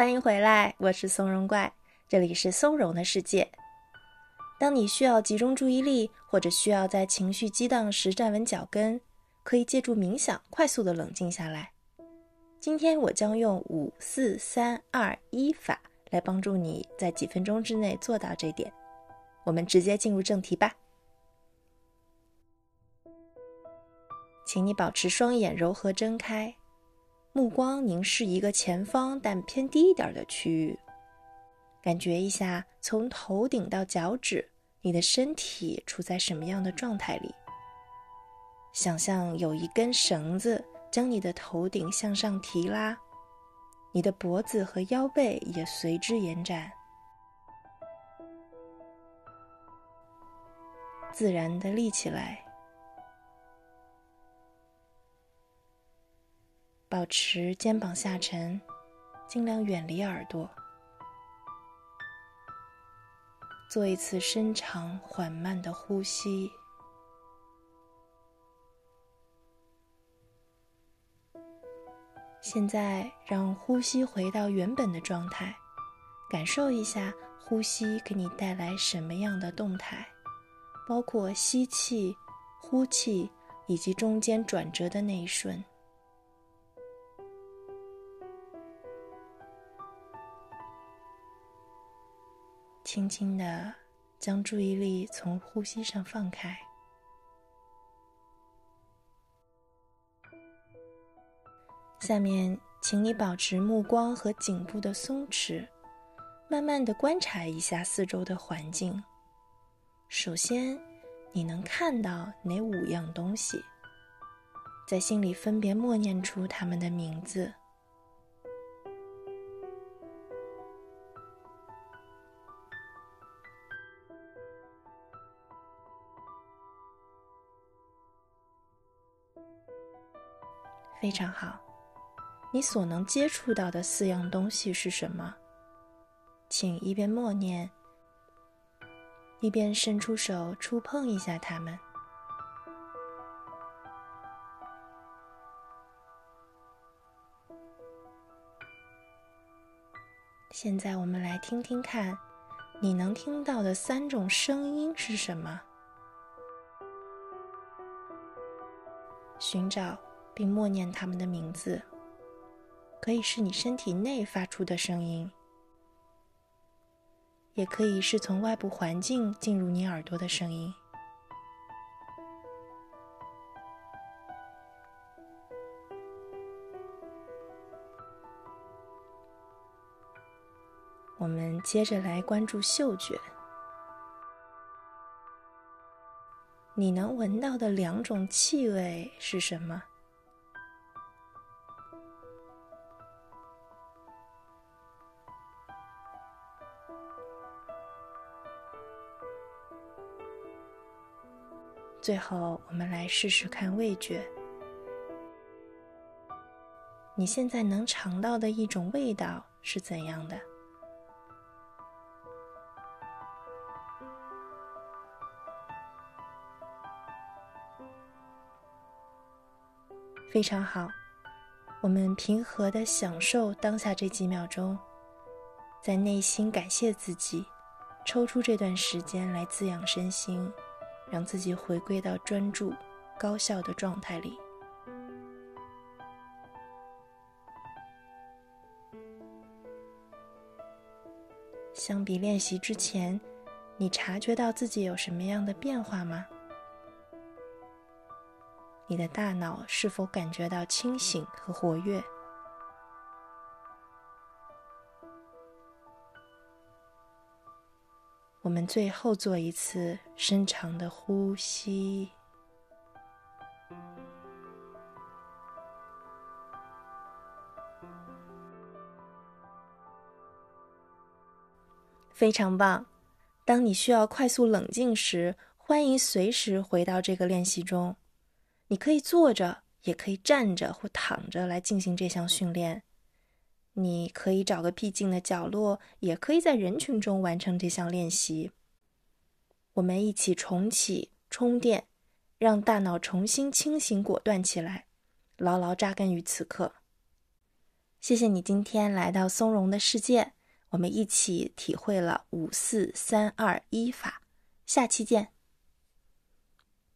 欢迎回来，我是松茸怪，这里是松茸的世界。当你需要集中注意力，或者需要在情绪激荡时站稳脚跟，可以借助冥想快速的冷静下来。今天我将用五四三二一法来帮助你在几分钟之内做到这点。我们直接进入正题吧。请你保持双眼柔和睁开。目光凝视一个前方但偏低一点的区域，感觉一下从头顶到脚趾，你的身体处在什么样的状态里？想象有一根绳子将你的头顶向上提拉，你的脖子和腰背也随之延展，自然的立起来。保持肩膀下沉，尽量远离耳朵。做一次深长缓慢的呼吸。现在让呼吸回到原本的状态，感受一下呼吸给你带来什么样的动态，包括吸气、呼气以及中间转折的那一瞬。轻轻的将注意力从呼吸上放开。下面，请你保持目光和颈部的松弛，慢慢的观察一下四周的环境。首先，你能看到哪五样东西？在心里分别默念出它们的名字。非常好，你所能接触到的四样东西是什么？请一边默念，一边伸出手触碰一下它们。现在我们来听听看，你能听到的三种声音是什么？寻找。并默念他们的名字，可以是你身体内发出的声音，也可以是从外部环境进入你耳朵的声音。我们接着来关注嗅觉，你能闻到的两种气味是什么？最后，我们来试试看味觉。你现在能尝到的一种味道是怎样的？非常好，我们平和的享受当下这几秒钟，在内心感谢自己，抽出这段时间来滋养身心。让自己回归到专注、高效的状态里。相比练习之前，你察觉到自己有什么样的变化吗？你的大脑是否感觉到清醒和活跃？我们最后做一次深长的呼吸，非常棒。当你需要快速冷静时，欢迎随时回到这个练习中。你可以坐着，也可以站着或躺着来进行这项训练。你可以找个僻静的角落，也可以在人群中完成这项练习。我们一起重启充电，让大脑重新清醒果断起来，牢牢扎根于此刻。谢谢你今天来到松茸的世界，我们一起体会了五四三二一法。下期见。